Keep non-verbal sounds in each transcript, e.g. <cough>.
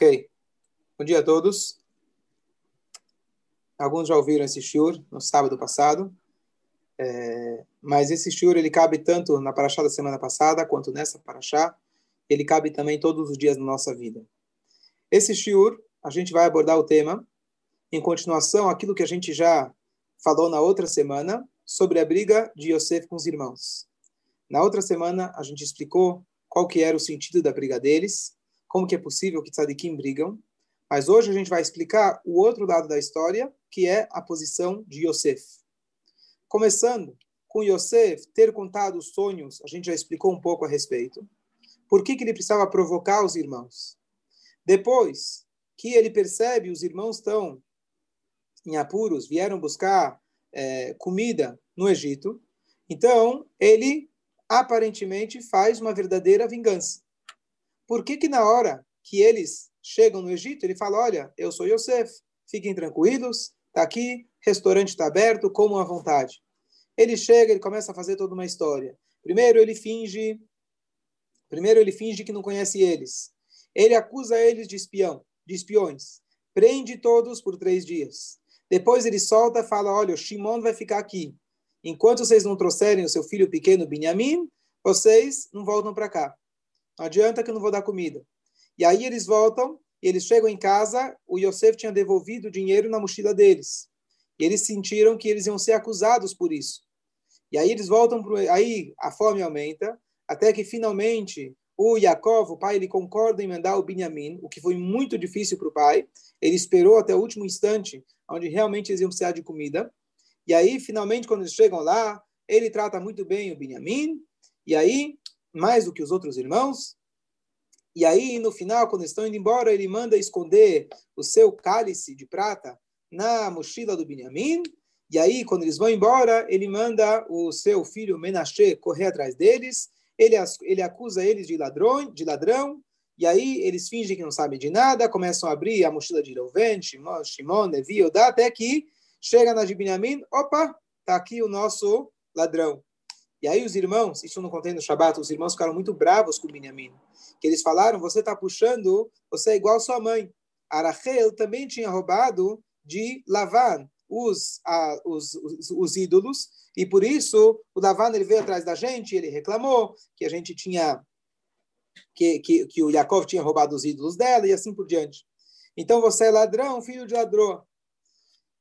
Ok. Bom dia a todos. Alguns já ouviram esse shiur no sábado passado, é, mas esse shiur ele cabe tanto na paraxá da semana passada quanto nessa paraxá. Ele cabe também todos os dias da nossa vida. Esse shiur, a gente vai abordar o tema em continuação aquilo que a gente já falou na outra semana sobre a briga de Yosef com os irmãos. Na outra semana, a gente explicou qual que era o sentido da briga deles, como que é possível que tzadikim brigam. Mas hoje a gente vai explicar o outro lado da história, que é a posição de Yosef. Começando com Yosef ter contado os sonhos, a gente já explicou um pouco a respeito. Por que, que ele precisava provocar os irmãos? Depois que ele percebe os irmãos estão em apuros, vieram buscar é, comida no Egito, então ele aparentemente faz uma verdadeira vingança. Por que que na hora que eles chegam no Egito, ele fala, olha, eu sou Yosef, fiquem tranquilos, está aqui, restaurante está aberto, comam à vontade. Ele chega, ele começa a fazer toda uma história. Primeiro ele finge, primeiro ele finge que não conhece eles. Ele acusa eles de espião, de espiões. Prende todos por três dias. Depois ele solta, fala, olha, o Shimon vai ficar aqui. Enquanto vocês não trouxerem o seu filho pequeno, Benjamim, vocês não voltam para cá. Não adianta que eu não vou dar comida. E aí eles voltam, e eles chegam em casa, o Yosef tinha devolvido o dinheiro na mochila deles. E eles sentiram que eles iam ser acusados por isso. E aí eles voltam, pro, aí a fome aumenta, até que finalmente o Yaakov, o pai, ele concorda em mandar o Binyamin, o que foi muito difícil para o pai. Ele esperou até o último instante, onde realmente eles iam precisar de comida. E aí, finalmente, quando eles chegam lá, ele trata muito bem o Binyamin. E aí, mais do que os outros irmãos. E aí, no final, quando estão indo embora, ele manda esconder o seu cálice de prata na mochila do Benjamim. E aí, quando eles vão embora, ele manda o seu filho Menashe correr atrás deles. Ele, ele acusa eles de ladrão, de ladrão. E aí, eles fingem que não sabem de nada, começam a abrir a mochila de Reuven, Shimon, Shimon Odá, até que chega na de Benjamim. Opa, tá aqui o nosso ladrão. E aí os irmãos, isso não contém no Shabat, os irmãos ficaram muito bravos com Benjamin. Que eles falaram, você está puxando, você é igual sua mãe. Arachel também tinha roubado de Lavan os, a, os, os, os, ídolos, e por isso o Lavan ele veio atrás da gente, ele reclamou que a gente tinha, que, que, que o Yaakov tinha roubado os ídolos dela, e assim por diante. Então você é ladrão, filho de ladrão.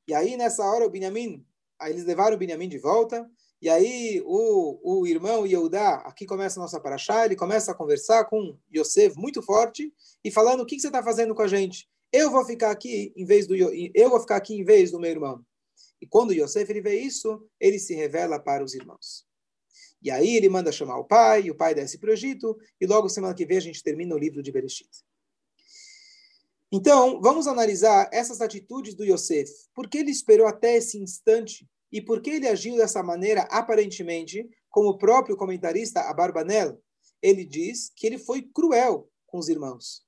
E aí nessa hora o Benjamin, aí eles levaram o Benjamin de volta, e aí o, o irmão Yehudá, aqui começa a nossa paraxá, ele começa a conversar com Yosef muito forte e falando o que, que você está fazendo com a gente? Eu vou ficar aqui em vez do eu vou ficar aqui em vez do meu irmão. E quando Yosef ele vê isso, ele se revela para os irmãos. E aí ele manda chamar o pai, o pai desce para o Egito, e logo semana que vem a gente termina o livro de Bereshit. Então, vamos analisar essas atitudes do Yosef. Por que ele esperou até esse instante e por que ele agiu dessa maneira, aparentemente, como o próprio comentarista Abarbanel, ele diz que ele foi cruel com os irmãos.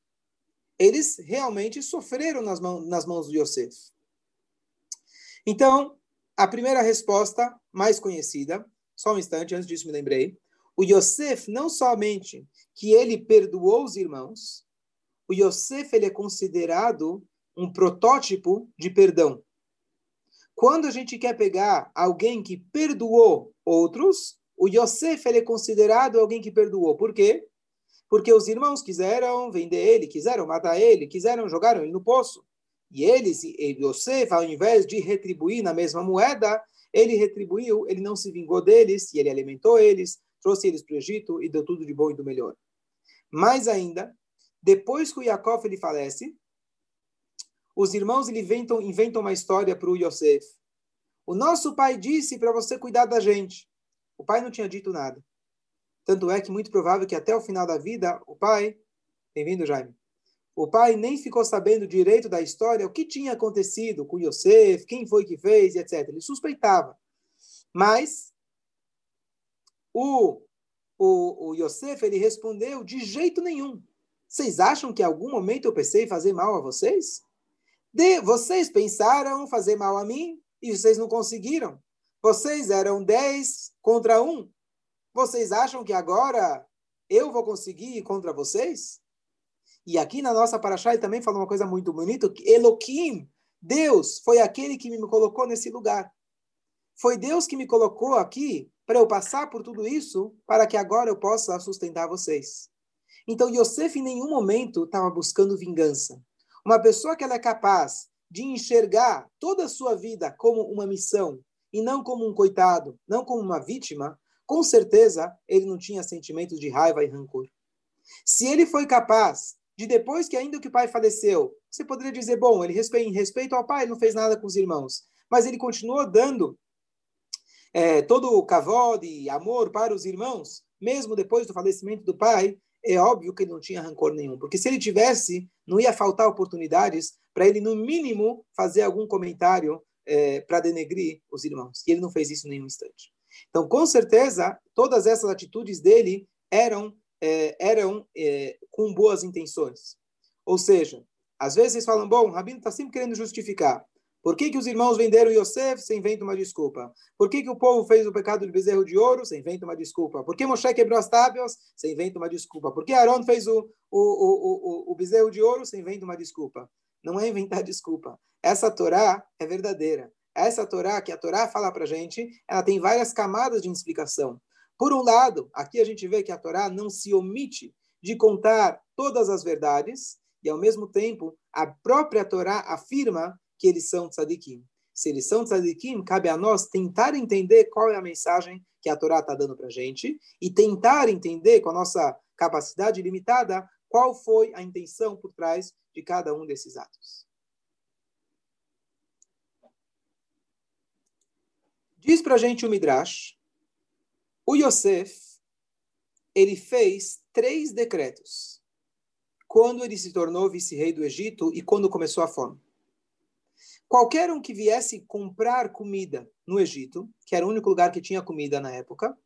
Eles realmente sofreram nas, mãos, nas mãos de Yosef. Então, a primeira resposta mais conhecida, só um instante, antes disso me lembrei, o Yosef não somente que ele perdoou os irmãos, o Yosef ele é considerado um protótipo de perdão. Quando a gente quer pegar alguém que perdoou outros, o Yosef ele é considerado alguém que perdoou. Por quê? Porque os irmãos quiseram vender ele, quiseram matar ele, quiseram jogar ele no poço. E eles, Yosef, ao invés de retribuir na mesma moeda, ele retribuiu, ele não se vingou deles, e ele alimentou eles, trouxe eles para o Egito e deu tudo de bom e do melhor. Mais ainda, depois que o Yaakov ele falece, os irmãos inventam, inventam uma história para o Yosef. O nosso pai disse para você cuidar da gente. O pai não tinha dito nada. Tanto é que muito provável que até o final da vida, o pai, bem-vindo Jaime, o pai nem ficou sabendo direito da história, o que tinha acontecido com Yosef, quem foi que fez, etc. Ele suspeitava. Mas o, o, o Yosef, ele respondeu de jeito nenhum. Vocês acham que em algum momento eu pensei em fazer mal a vocês? De, vocês pensaram fazer mal a mim e vocês não conseguiram. Vocês eram 10 contra 1. Vocês acham que agora eu vou conseguir ir contra vocês? E aqui na nossa paraxá ele também fala uma coisa muito bonita, que Deus, foi aquele que me colocou nesse lugar. Foi Deus que me colocou aqui para eu passar por tudo isso, para que agora eu possa sustentar vocês. Então Yosef em nenhum momento estava buscando vingança. Uma pessoa que ela é capaz de enxergar toda a sua vida como uma missão e não como um coitado, não como uma vítima, com certeza ele não tinha sentimentos de raiva e rancor. Se ele foi capaz de depois que ainda que o pai faleceu, você poderia dizer, bom, ele em respeito ao pai, ele não fez nada com os irmãos, mas ele continuou dando é, todo o cavode e amor para os irmãos, mesmo depois do falecimento do pai, é óbvio que ele não tinha rancor nenhum, porque se ele tivesse, não ia faltar oportunidades para ele, no mínimo, fazer algum comentário é, para denegrir os irmãos. E ele não fez isso em nenhum instante. Então, com certeza, todas essas atitudes dele eram, é, eram é, com boas intenções. Ou seja, às vezes falam, bom, o Rabino está sempre querendo justificar. Por que, que os irmãos venderam Yosef? Você inventa uma desculpa. Por que, que o povo fez o pecado do bezerro de ouro? Você inventa uma desculpa. Por que Moshe quebrou as tábuas? Você inventa uma desculpa. Por que Aaron fez o, o, o, o, o bezerro de ouro? Você inventa uma desculpa. Não é inventar desculpa. Essa Torá é verdadeira. Essa Torá, que a Torá fala para gente, ela tem várias camadas de explicação. Por um lado, aqui a gente vê que a Torá não se omite de contar todas as verdades, e ao mesmo tempo, a própria Torá afirma que eles são tzadikim. Se eles são tzadikim, cabe a nós tentar entender qual é a mensagem que a Torá está dando para a gente e tentar entender com a nossa capacidade limitada qual foi a intenção por trás de cada um desses atos. Diz para a gente o Midrash, o Yosef, ele fez três decretos quando ele se tornou vice-rei do Egito e quando começou a fome. Qualquer um que viesse comprar comida no Egito, que era o único lugar que tinha comida na época,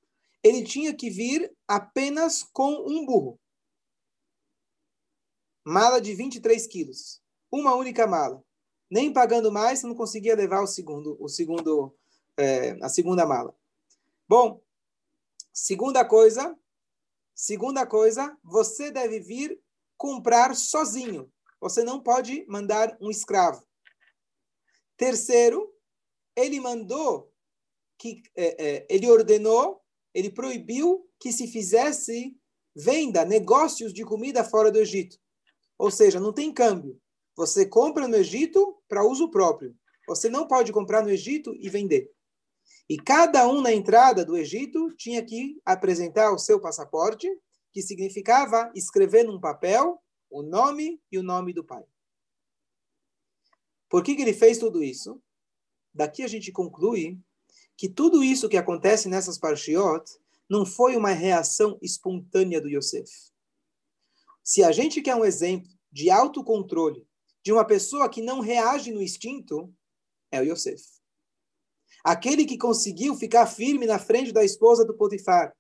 ele tinha que vir apenas com um burro. Mala de 23 quilos. Uma única mala. Nem pagando mais, você não conseguia levar o segundo, o segundo, é, a segunda mala. Bom, segunda coisa, segunda coisa, você deve vir comprar sozinho. Você não pode mandar um escravo. Terceiro, ele mandou que é, é, ele ordenou, ele proibiu que se fizesse venda, negócios de comida fora do Egito. Ou seja, não tem câmbio. Você compra no Egito para uso próprio. Você não pode comprar no Egito e vender. E cada um na entrada do Egito tinha que apresentar o seu passaporte, que significava escrever num papel o nome e o nome do pai. Por que, que ele fez tudo isso? Daqui a gente conclui que tudo isso que acontece nessas parshiot não foi uma reação espontânea do Yosef. Se a gente quer um exemplo de autocontrole de uma pessoa que não reage no instinto, é o Yosef. Aquele que conseguiu ficar firme na frente da esposa do Potifar.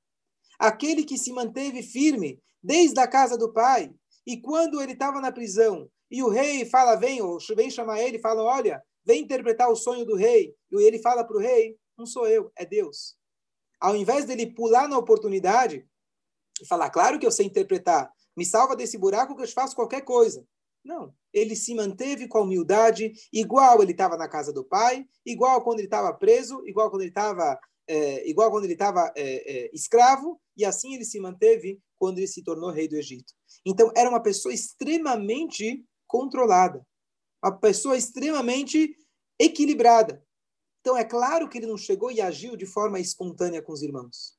Aquele que se manteve firme desde a casa do pai. E quando ele estava na prisão, e o rei fala, vem, ou vem chamar ele, fala, olha, vem interpretar o sonho do rei. E ele fala para o rei, não sou eu, é Deus. Ao invés dele pular na oportunidade e falar, claro que eu sei interpretar, me salva desse buraco que eu faço qualquer coisa. Não, ele se manteve com a humildade, igual ele estava na casa do pai, igual quando ele estava preso, igual quando ele estava é, igual quando ele estava é, é, escravo, e assim ele se manteve quando ele se tornou rei do Egito. Então, era uma pessoa extremamente controlada. Uma pessoa extremamente equilibrada. Então, é claro que ele não chegou e agiu de forma espontânea com os irmãos.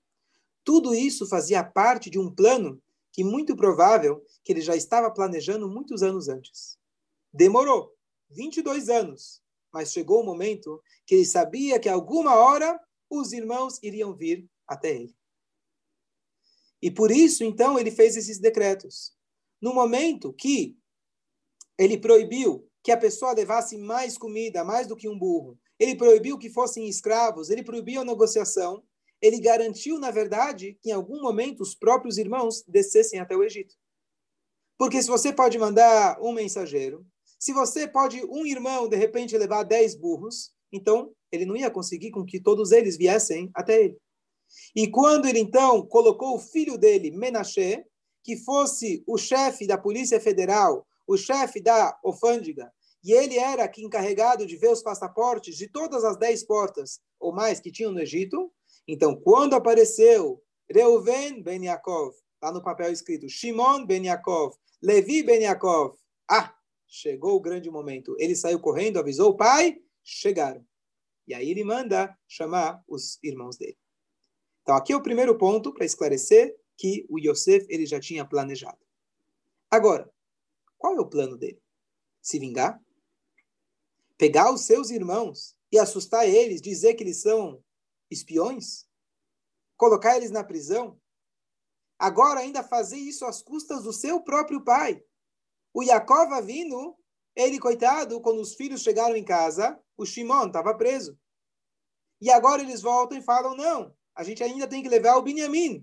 Tudo isso fazia parte de um plano que muito provável que ele já estava planejando muitos anos antes. Demorou 22 anos, mas chegou o momento que ele sabia que alguma hora os irmãos iriam vir até ele. E por isso, então, ele fez esses decretos. No momento que ele proibiu que a pessoa levasse mais comida, mais do que um burro. Ele proibiu que fossem escravos, ele proibiu a negociação. Ele garantiu, na verdade, que em algum momento os próprios irmãos descessem até o Egito. Porque se você pode mandar um mensageiro, se você pode, um irmão, de repente, levar dez burros, então ele não ia conseguir com que todos eles viessem até ele. E quando ele, então, colocou o filho dele, Menashe, que fosse o chefe da Polícia Federal, o chefe da alfândega, e ele era que encarregado de ver os passaportes de todas as dez portas ou mais que tinham no Egito. Então, quando apareceu Reuven ben Yaakov, lá no papel escrito Shimon ben Yaakov, Levi ben Yaakov, ah, chegou o grande momento. Ele saiu correndo, avisou o pai, chegaram. E aí ele manda chamar os irmãos dele. Então, aqui é o primeiro ponto para esclarecer que o Yosef ele já tinha planejado. Agora, qual é o plano dele? Se vingar? Pegar os seus irmãos e assustar eles, dizer que eles são espiões? Colocar eles na prisão? Agora ainda fazer isso às custas do seu próprio pai. O Yaakov vindo, ele, coitado, quando os filhos chegaram em casa, o Shimon estava preso. E agora eles voltam e falam, não, a gente ainda tem que levar o Benjamin.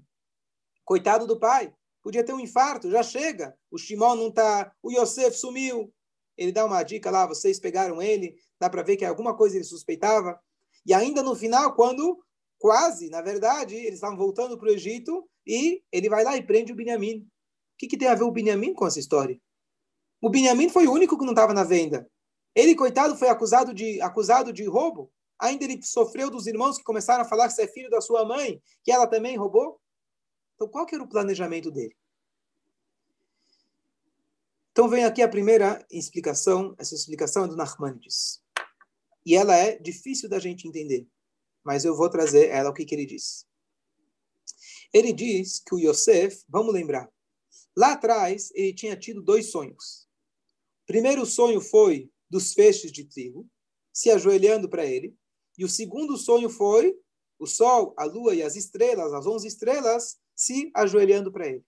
Coitado do pai. Podia ter um infarto, já chega. O Shimon não está, o Yosef sumiu. Ele dá uma dica lá, vocês pegaram ele, dá para ver que alguma coisa ele suspeitava. E ainda no final, quando quase, na verdade, eles estavam voltando para o Egito, e ele vai lá e prende o Benjamin. O que, que tem a ver o Benjamin com essa história? O Benjamin foi o único que não estava na venda. Ele, coitado, foi acusado de, acusado de roubo. Ainda ele sofreu dos irmãos que começaram a falar que você é filho da sua mãe, que ela também roubou. Então, qual que era o planejamento dele? Então, vem aqui a primeira explicação. Essa explicação é do Nachmanides. E ela é difícil da gente entender. Mas eu vou trazer ela, o que, que ele diz. Ele diz que o Yosef, vamos lembrar, lá atrás ele tinha tido dois sonhos. O primeiro sonho foi dos feixes de trigo, se ajoelhando para ele. E o segundo sonho foi o sol, a lua e as estrelas, as onze estrelas, se ajoelhando para ele.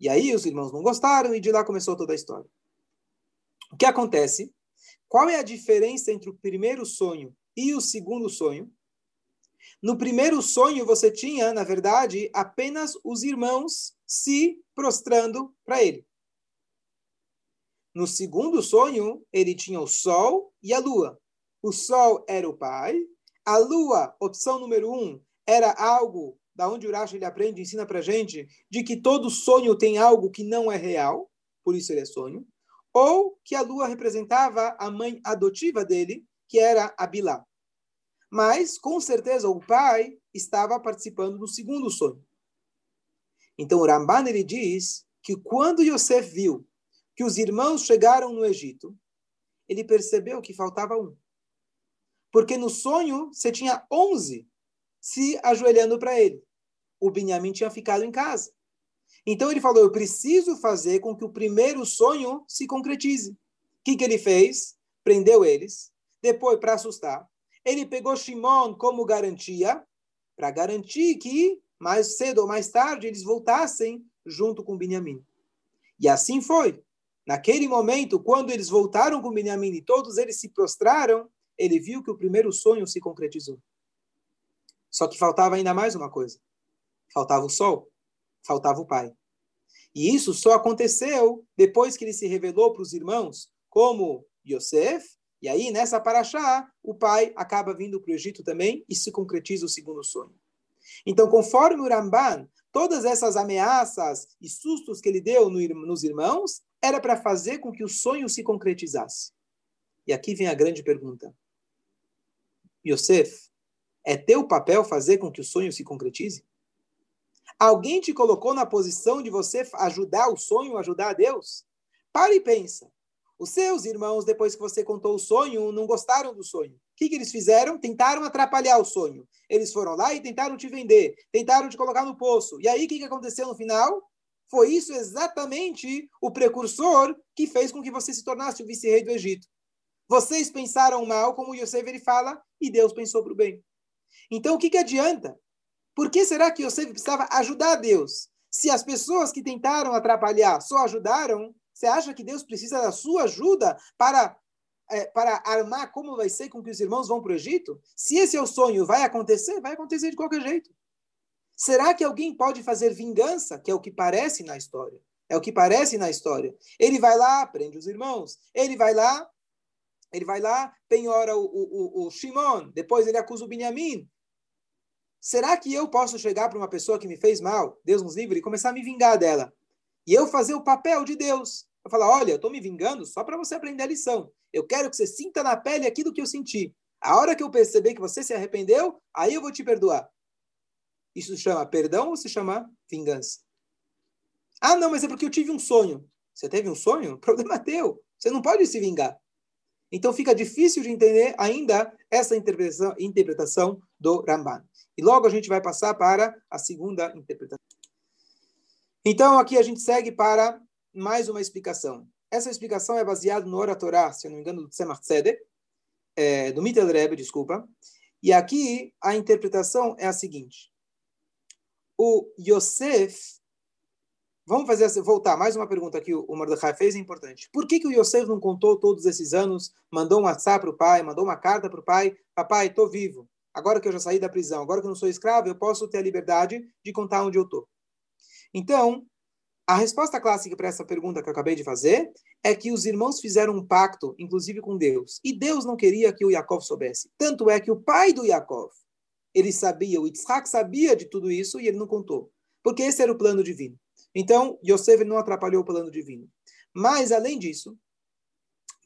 E aí os irmãos não gostaram e de lá começou toda a história. O que acontece? Qual é a diferença entre o primeiro sonho e o segundo sonho? No primeiro sonho, você tinha, na verdade, apenas os irmãos se prostrando para ele. No segundo sonho, ele tinha o sol e a lua. O sol era o pai, a lua, opção número um, era algo da onde Urash ele aprende, ensina para gente, de que todo sonho tem algo que não é real, por isso ele é sonho, ou que a lua representava a mãe adotiva dele, que era a Bilá. Mas, com certeza, o pai estava participando do segundo sonho. Então, o Ramban ele diz que quando Yosef viu que os irmãos chegaram no Egito, ele percebeu que faltava um. Porque no sonho você tinha onze se ajoelhando para ele. O Benjamin tinha ficado em casa. Então ele falou: Eu preciso fazer com que o primeiro sonho se concretize. O que, que ele fez? Prendeu eles. Depois, para assustar, ele pegou Shimon como garantia, para garantir que mais cedo ou mais tarde eles voltassem junto com Benjamim. E assim foi. Naquele momento, quando eles voltaram com Benjamim e todos eles se prostraram, ele viu que o primeiro sonho se concretizou. Só que faltava ainda mais uma coisa. Faltava o sol, faltava o pai. E isso só aconteceu depois que ele se revelou para os irmãos como Yosef e aí, nessa paraxá, o pai acaba vindo para o Egito também e se concretiza o segundo sonho. Então, conforme o Ramban, todas essas ameaças e sustos que ele deu no, nos irmãos era para fazer com que o sonho se concretizasse. E aqui vem a grande pergunta. Yosef, é teu papel fazer com que o sonho se concretize? Alguém te colocou na posição de você ajudar o sonho, ajudar a Deus? Pare e pensa. Os seus irmãos, depois que você contou o sonho, não gostaram do sonho. O que, que eles fizeram? Tentaram atrapalhar o sonho. Eles foram lá e tentaram te vender, tentaram te colocar no poço. E aí, o que, que aconteceu no final? Foi isso exatamente o precursor que fez com que você se tornasse o vice-rei do Egito. Vocês pensaram mal, como Yosef ele fala, e Deus pensou para o bem. Então, o que, que adianta? Por que será que Yosef precisava ajudar Deus? Se as pessoas que tentaram atrapalhar só ajudaram, você acha que Deus precisa da sua ajuda para, é, para armar como vai ser com que os irmãos vão para o Egito? Se esse é o sonho, vai acontecer? Vai acontecer de qualquer jeito. Será que alguém pode fazer vingança, que é o que parece na história? É o que parece na história. Ele vai lá, prende os irmãos. Ele vai lá, ele vai lá, penhora o, o, o, o Shimon. Depois ele acusa o Benjamim. será que eu posso chegar para uma pessoa que me fez mal, Deus nos livre, e começar a me vingar dela? E eu fazer o papel de Deus. Eu falar, olha, eu estou me vingando só para você aprender a lição. Eu quero que você sinta na pele aquilo que eu senti. A hora que eu perceber que você se arrependeu, aí eu vou te perdoar. Isso se chama perdão ou se chama vingança? Ah, não, mas é porque eu tive um sonho. Você teve um sonho? Problema é teu. Você não pode se vingar. Então fica difícil de entender ainda essa interpretação, do Ramban. E logo a gente vai passar para a segunda interpretação. Então aqui a gente segue para mais uma explicação. Essa explicação é baseada no Ora Torah, se eu não me engano, do Tzemach Tzedek, é, do Mittel Rebbe, desculpa. E aqui a interpretação é a seguinte. O Yosef Vamos fazer voltar mais uma pergunta que o Mordecai fez é importante. Por que, que o Yosef não contou todos esses anos, mandou um WhatsApp para o pai, mandou uma carta para o pai, papai, estou vivo. Agora que eu já saí da prisão, agora que eu não sou escravo, eu posso ter a liberdade de contar onde eu estou. Então, a resposta clássica para essa pergunta que eu acabei de fazer é que os irmãos fizeram um pacto, inclusive com Deus, e Deus não queria que o Yaakov soubesse. Tanto é que o pai do Yaakov, ele sabia, o Yitzhak sabia de tudo isso e ele não contou, porque esse era o plano divino. Então, Yosef não atrapalhou o plano divino. Mas, além disso,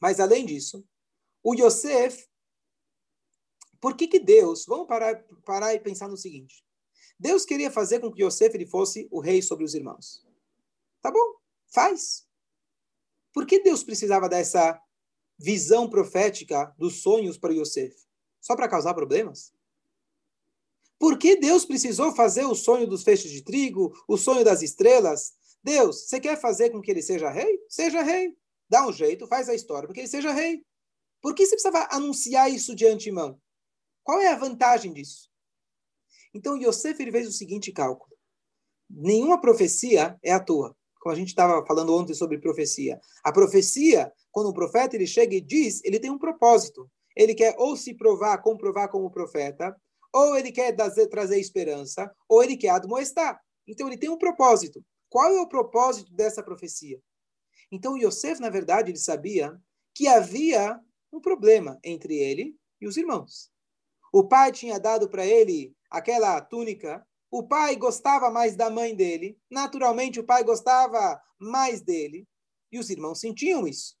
mas além disso, o Yosef, por que que Deus, vamos parar, parar e pensar no seguinte, Deus queria fazer com que Yosef ele fosse o rei sobre os irmãos. Tá bom, faz. Por que Deus precisava dessa visão profética dos sonhos para Yosef? Só para causar problemas? Por que Deus precisou fazer o sonho dos feixes de trigo, o sonho das estrelas? Deus, você quer fazer com que ele seja rei? Seja rei. Dá um jeito, faz a história para que ele seja rei. Por que você precisava anunciar isso de antemão? Qual é a vantagem disso? Então, Yosef ele fez o seguinte cálculo. Nenhuma profecia é à toa. Como a gente estava falando ontem sobre profecia. A profecia, quando o profeta ele chega e diz, ele tem um propósito. Ele quer ou se provar, comprovar como profeta, ou ele quer trazer esperança, ou ele quer admoestar. Então ele tem um propósito. Qual é o propósito dessa profecia? Então Yosef, na verdade, ele sabia que havia um problema entre ele e os irmãos. O pai tinha dado para ele aquela túnica. O pai gostava mais da mãe dele. Naturalmente, o pai gostava mais dele. E os irmãos sentiam isso.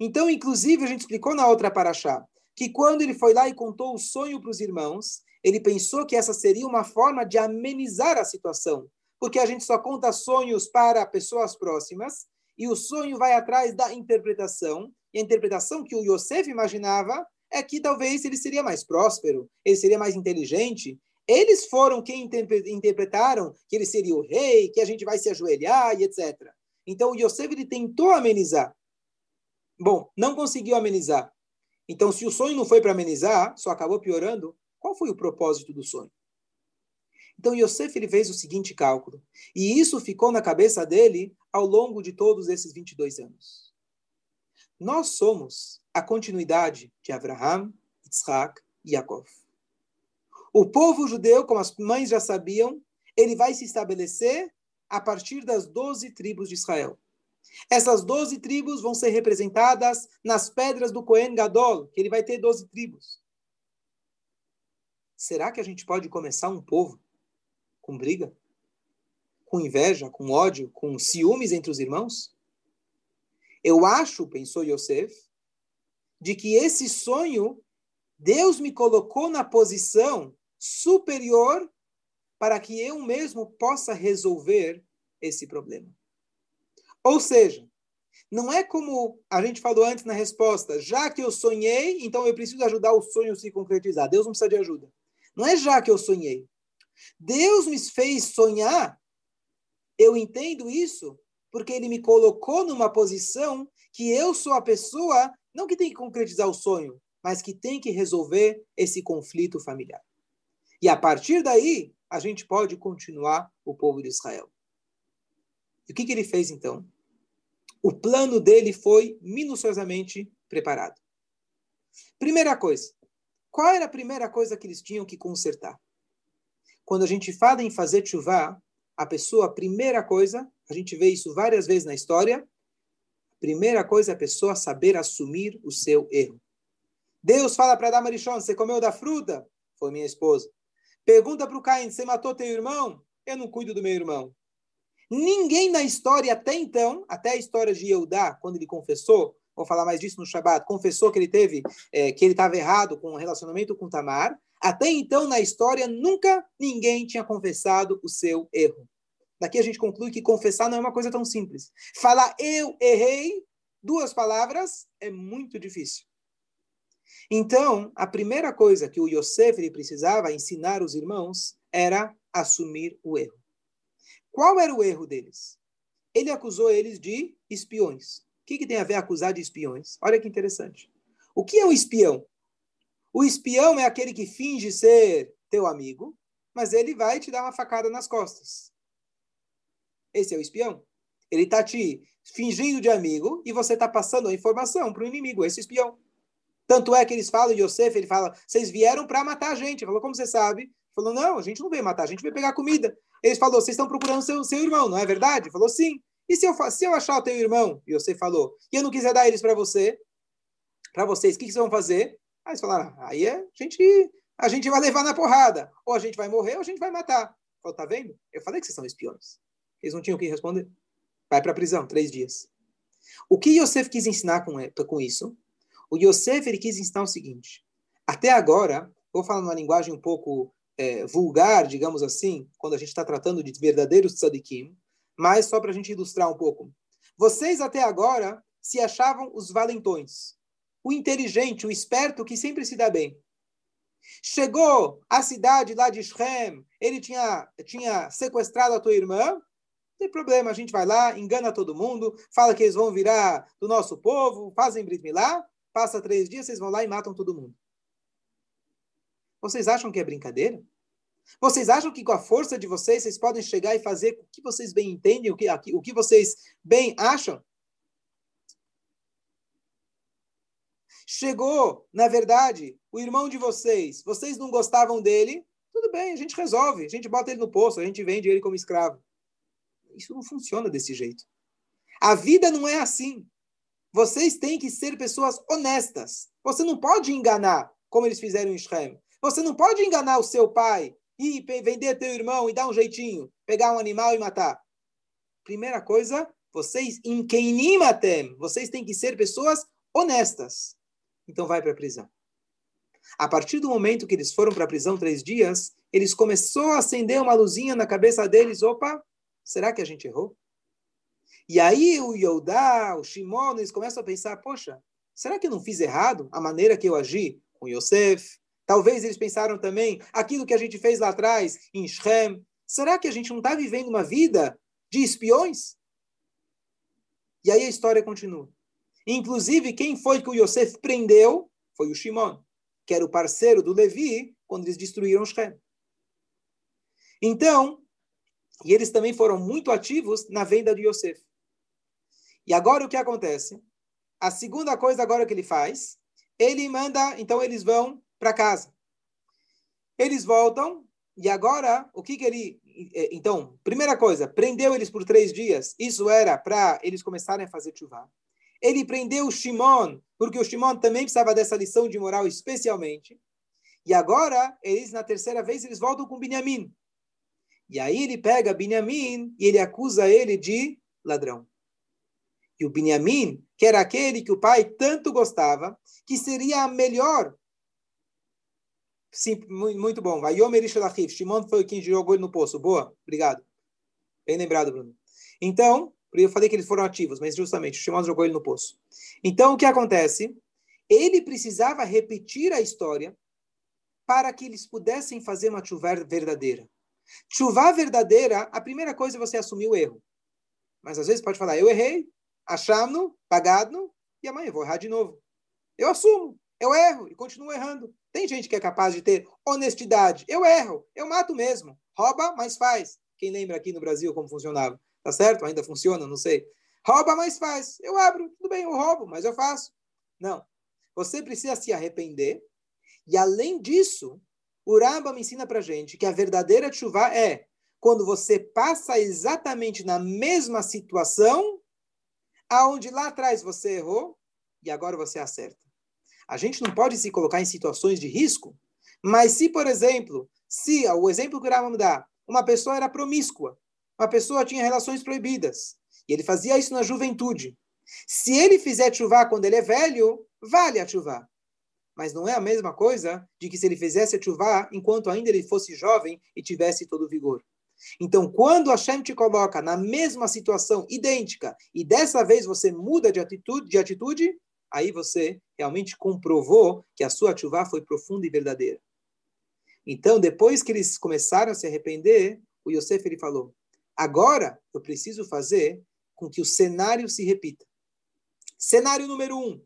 Então, inclusive, a gente explicou na outra paraxá que quando ele foi lá e contou o sonho para os irmãos, ele pensou que essa seria uma forma de amenizar a situação, porque a gente só conta sonhos para pessoas próximas e o sonho vai atrás da interpretação, e a interpretação que o Yosef imaginava é que talvez ele seria mais próspero, ele seria mais inteligente. Eles foram quem interpretaram que ele seria o rei, que a gente vai se ajoelhar e etc. Então o Yosef ele tentou amenizar. Bom, não conseguiu amenizar. Então, se o sonho não foi para amenizar, só acabou piorando, qual foi o propósito do sonho? Então Yosef ele fez o seguinte cálculo, e isso ficou na cabeça dele ao longo de todos esses 22 anos. Nós somos a continuidade de Abraham, Isaac e Yaakov. O povo judeu, como as mães já sabiam, ele vai se estabelecer a partir das 12 tribos de Israel. Essas 12 tribos vão ser representadas nas pedras do Cohen Gadol, que ele vai ter 12 tribos. Será que a gente pode começar um povo com briga? Com inveja, com ódio, com ciúmes entre os irmãos? Eu acho, pensou Yosef, de que esse sonho Deus me colocou na posição superior para que eu mesmo possa resolver esse problema. Ou seja, não é como a gente falou antes na resposta, já que eu sonhei, então eu preciso ajudar o sonho a se concretizar. Deus não precisa de ajuda. Não é já que eu sonhei. Deus me fez sonhar. Eu entendo isso porque ele me colocou numa posição que eu sou a pessoa não que tem que concretizar o sonho, mas que tem que resolver esse conflito familiar. E a partir daí, a gente pode continuar o povo de Israel. E o que, que ele fez então? O plano dele foi minuciosamente preparado. Primeira coisa, qual era a primeira coisa que eles tinham que consertar? Quando a gente fala em fazer chuva, a pessoa, a primeira coisa, a gente vê isso várias vezes na história, a primeira coisa é a pessoa saber assumir o seu erro. Deus fala para Adão Marichon, você comeu da fruta? Foi minha esposa. Pergunta para o Caim, você matou teu irmão? Eu não cuido do meu irmão. Ninguém na história até então, até a história de Eudá, quando ele confessou, vou falar mais disso no Shabat, confessou que ele teve, é, que ele estava errado com o relacionamento com Tamar. Até então, na história, nunca ninguém tinha confessado o seu erro. Daqui a gente conclui que confessar não é uma coisa tão simples. Falar eu errei, duas palavras, é muito difícil. Então, a primeira coisa que o Yosef precisava ensinar os irmãos era assumir o erro. Qual era o erro deles? Ele acusou eles de espiões. O que, que tem a ver acusar de espiões? Olha que interessante. O que é um espião? O espião é aquele que finge ser teu amigo, mas ele vai te dar uma facada nas costas. Esse é o espião. Ele está te fingindo de amigo e você está passando a informação para o inimigo, esse espião. Tanto é que eles falam, Yosef, ele fala, vocês vieram para matar a gente. Ele falou, como você sabe? Ele falou, não, a gente não veio matar, a gente veio pegar comida. Eles falou, vocês estão procurando seu, seu irmão, não é verdade? Ele falou, sim. E se eu, se eu achar o teu irmão, Yosef falou, e eu não quiser dar eles para você, para vocês, o que, que vocês vão fazer? Aí eles falaram, aí é, a gente, a gente vai levar na porrada. Ou a gente vai morrer, ou a gente vai matar. Falou, tá vendo? Eu falei que vocês são espiões. Eles não tinham o que responder. Vai para a prisão, três dias. O que Yosef quis ensinar com, com isso? O Yosef ele quis ensinar o seguinte: até agora, vou falar numa linguagem um pouco é, vulgar, digamos assim, quando a gente está tratando de verdadeiros tzadikim, mas só para a gente ilustrar um pouco. Vocês até agora se achavam os valentões, o inteligente, o esperto que sempre se dá bem. Chegou à cidade lá de Shem, ele tinha, tinha sequestrado a tua irmã, não tem problema, a gente vai lá, engana todo mundo, fala que eles vão virar do nosso povo, fazem Brit Milá, Passa três dias, vocês vão lá e matam todo mundo. Vocês acham que é brincadeira? Vocês acham que com a força de vocês, vocês podem chegar e fazer o que vocês bem entendem, o que, o que vocês bem acham? Chegou, na verdade, o irmão de vocês, vocês não gostavam dele, tudo bem, a gente resolve, a gente bota ele no poço, a gente vende ele como escravo. Isso não funciona desse jeito. A vida não é assim. Vocês têm que ser pessoas honestas. Você não pode enganar, como eles fizeram em Shem. Você não pode enganar o seu pai e vender teu irmão e dar um jeitinho, pegar um animal e matar. Primeira coisa, vocês em matem, vocês têm que ser pessoas honestas. Então vai para a prisão. A partir do momento que eles foram para a prisão três dias, eles começou a acender uma luzinha na cabeça deles. Opa, será que a gente errou? E aí o Yodá, o Shimon, eles começam a pensar, poxa, será que eu não fiz errado a maneira que eu agi com Yosef? Talvez eles pensaram também aquilo que a gente fez lá atrás em Shem. Será que a gente não está vivendo uma vida de espiões? E aí a história continua. Inclusive, quem foi que o Yosef prendeu foi o Shimon, que era o parceiro do Levi quando eles destruíram Shem. Então, e eles também foram muito ativos na venda de Yosef. E agora o que acontece? A segunda coisa agora que ele faz, ele manda, então eles vão para casa. Eles voltam e agora o que que ele, é, então, primeira coisa, prendeu eles por três dias. Isso era para eles começarem a fazer chuva. Ele prendeu o Shimon porque o Shimon também precisava dessa lição de moral especialmente. E agora eles na terceira vez eles voltam com Binyamin. E aí ele pega Binyamin e ele acusa ele de ladrão. E o Binyamin, que era aquele que o pai tanto gostava, que seria a melhor. Sim, muito bom. Vai Yomer Shimon foi quem jogou ele no poço. Boa, obrigado. Bem lembrado, Bruno. Então, eu falei que eles foram ativos, mas justamente, Shimon jogou ele no poço. Então, o que acontece? Ele precisava repetir a história para que eles pudessem fazer uma chuva verdadeira. Chuva verdadeira, a primeira coisa é você assumir o erro. Mas às vezes pode falar, eu errei, achamos, pagado, e amanhã eu vou errar de novo. Eu assumo, eu erro e continuo errando. Tem gente que é capaz de ter honestidade. Eu erro, eu mato mesmo. Rouba, mas faz. Quem lembra aqui no Brasil como funcionava? Tá certo? Ainda funciona? Não sei. Rouba, mas faz. Eu abro, tudo bem, eu roubo, mas eu faço. Não. Você precisa se arrepender. E além disso, o me ensina pra gente que a verdadeira chuva é quando você passa exatamente na mesma situação aonde lá atrás você errou e agora você acerta. A gente não pode se colocar em situações de risco, mas se, por exemplo, Se, o exemplo que o Rambam dá, uma pessoa era promíscua, uma pessoa tinha relações proibidas, e ele fazia isso na juventude. Se ele fizer chuva quando ele é velho, vale a chuva. Mas não é a mesma coisa de que se ele fizesse a chuva enquanto ainda ele fosse jovem e tivesse todo o vigor. Então, quando Hashem te coloca na mesma situação idêntica e dessa vez você muda de atitude, de atitude aí você realmente comprovou que a sua chuva foi profunda e verdadeira. Então, depois que eles começaram a se arrepender, o Yosef ele falou: agora eu preciso fazer com que o cenário se repita. Cenário número um.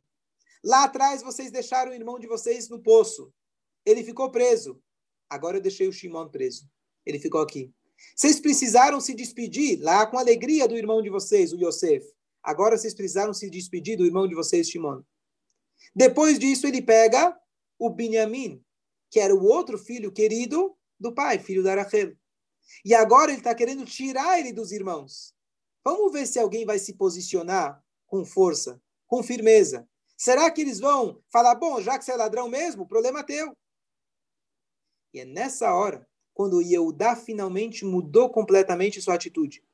Lá atrás vocês deixaram o irmão de vocês no poço. Ele ficou preso. Agora eu deixei o Shimon preso. Ele ficou aqui. Vocês precisaram se despedir lá com alegria do irmão de vocês, o Yosef. Agora vocês precisaram se despedir do irmão de vocês, Shimon. Depois disso, ele pega o Binyamin, que era o outro filho querido do pai, filho da Rachel. E agora ele está querendo tirar ele dos irmãos. Vamos ver se alguém vai se posicionar com força, com firmeza. Será que eles vão falar, bom, já que você é ladrão mesmo, problema é teu? E é nessa hora, quando Yehudá finalmente mudou completamente sua atitude.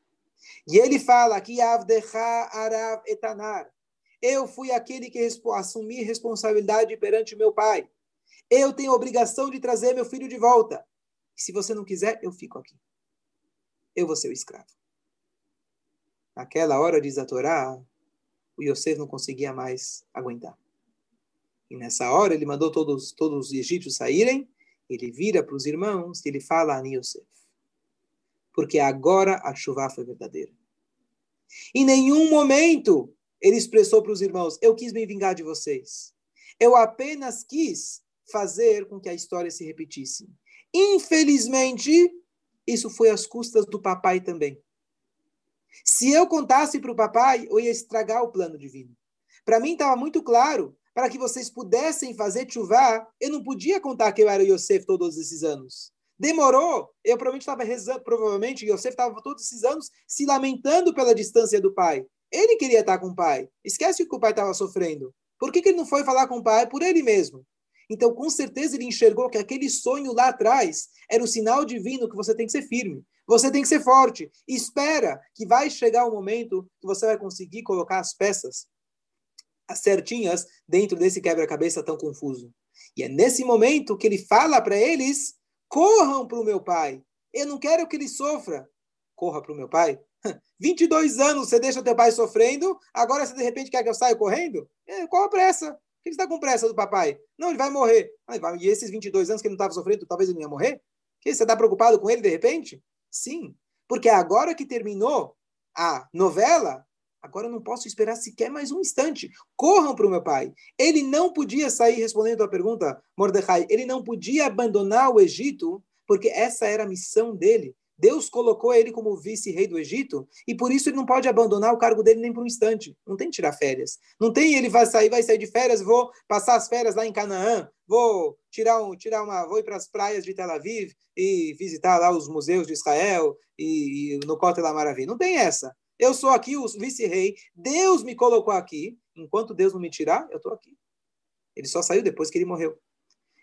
E ele fala que Arav etanar. Eu fui aquele que assumi responsabilidade perante meu pai. Eu tenho obrigação de trazer meu filho de volta. Se você não quiser, eu fico aqui. Eu vou ser o escravo. Naquela hora, diz a Torá, o Yosef não conseguia mais aguentar. E nessa hora ele mandou todos, todos os egípcios saírem, ele vira para os irmãos e ele fala a Yosef. Porque agora a chuva foi verdadeira. Em nenhum momento ele expressou para os irmãos: Eu quis me vingar de vocês. Eu apenas quis fazer com que a história se repetisse. Infelizmente, isso foi às custas do papai também. Se eu contasse para o papai, eu ia estragar o plano divino. Para mim estava muito claro, para que vocês pudessem fazer chuva, eu não podia contar que eu era Yosef todos esses anos. Demorou, eu provavelmente estava rezando, provavelmente Yosef estava todos esses anos se lamentando pela distância do pai. Ele queria estar com o pai. Esquece o que o pai estava sofrendo. Por que, que ele não foi falar com o pai? Por ele mesmo. Então, com certeza, ele enxergou que aquele sonho lá atrás era o sinal divino que você tem que ser firme. Você tem que ser forte. Espera que vai chegar o momento que você vai conseguir colocar as peças as certinhas dentro desse quebra-cabeça tão confuso. E é nesse momento que ele fala para eles: corram para o meu pai. Eu não quero que ele sofra. Corra para o meu pai. <laughs> 22 anos você deixa teu pai sofrendo, agora você de repente quer que eu saia correndo? É, qual a pressa? Por que você está com pressa do papai? Não, ele vai morrer. E esses 22 anos que ele não estava sofrendo, talvez ele não ia morrer? Que você está preocupado com ele de repente? Sim, porque agora que terminou a novela, agora eu não posso esperar sequer mais um instante. Corram para o meu pai. Ele não podia sair, respondendo a pergunta, Mordecai, ele não podia abandonar o Egito, porque essa era a missão dele. Deus colocou ele como vice-rei do Egito e por isso ele não pode abandonar o cargo dele nem por um instante. Não tem tirar férias. Não tem ele vai sair, vai sair de férias, vou passar as férias lá em Canaã, vou tirar um, tirar uma, vou ir para as praias de Tel Aviv e visitar lá os museus de Israel e, e no Cote da Maravilha. Não tem essa. Eu sou aqui o vice-rei, Deus me colocou aqui. Enquanto Deus não me tirar, eu estou aqui. Ele só saiu depois que ele morreu.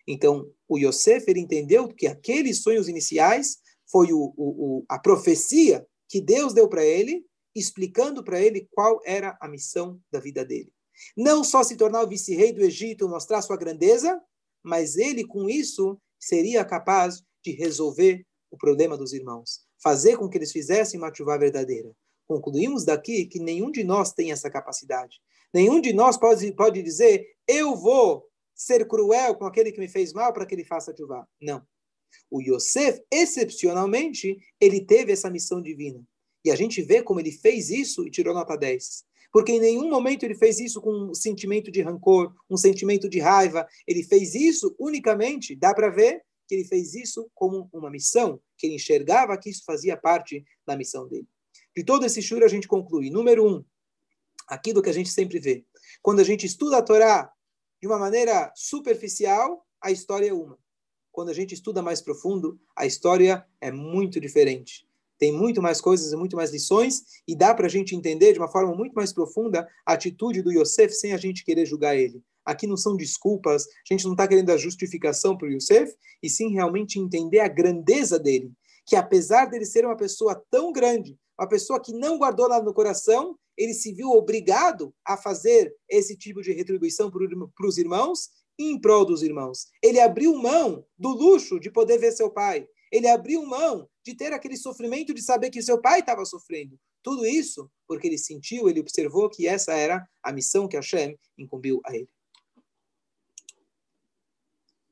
Então, o Yosef ele entendeu que aqueles sonhos iniciais foi o, o, a profecia que Deus deu para ele, explicando para ele qual era a missão da vida dele. Não só se tornar o vice-rei do Egito, mostrar sua grandeza, mas ele, com isso, seria capaz de resolver o problema dos irmãos, fazer com que eles fizessem uma verdadeira. Concluímos daqui que nenhum de nós tem essa capacidade. Nenhum de nós pode, pode dizer, eu vou ser cruel com aquele que me fez mal para que ele faça chuva. Não. O Yosef, excepcionalmente, ele teve essa missão divina. E a gente vê como ele fez isso e tirou nota 10. Porque em nenhum momento ele fez isso com um sentimento de rancor, um sentimento de raiva. Ele fez isso unicamente, dá para ver que ele fez isso como uma missão, que ele enxergava que isso fazia parte da missão dele. De todo esse shur a gente conclui. Número um, aquilo que a gente sempre vê. Quando a gente estuda a Torá de uma maneira superficial, a história é uma. Quando a gente estuda mais profundo, a história é muito diferente. Tem muito mais coisas e muito mais lições, e dá para a gente entender de uma forma muito mais profunda a atitude do Yosef sem a gente querer julgar ele. Aqui não são desculpas, a gente não está querendo a justificação para o Yosef, e sim realmente entender a grandeza dele. Que apesar dele ser uma pessoa tão grande, uma pessoa que não guardou nada no coração, ele se viu obrigado a fazer esse tipo de retribuição para os irmãos em prol dos irmãos. Ele abriu mão do luxo de poder ver seu pai. Ele abriu mão de ter aquele sofrimento de saber que seu pai estava sofrendo. Tudo isso porque ele sentiu, ele observou que essa era a missão que Hashem incumbiu a ele.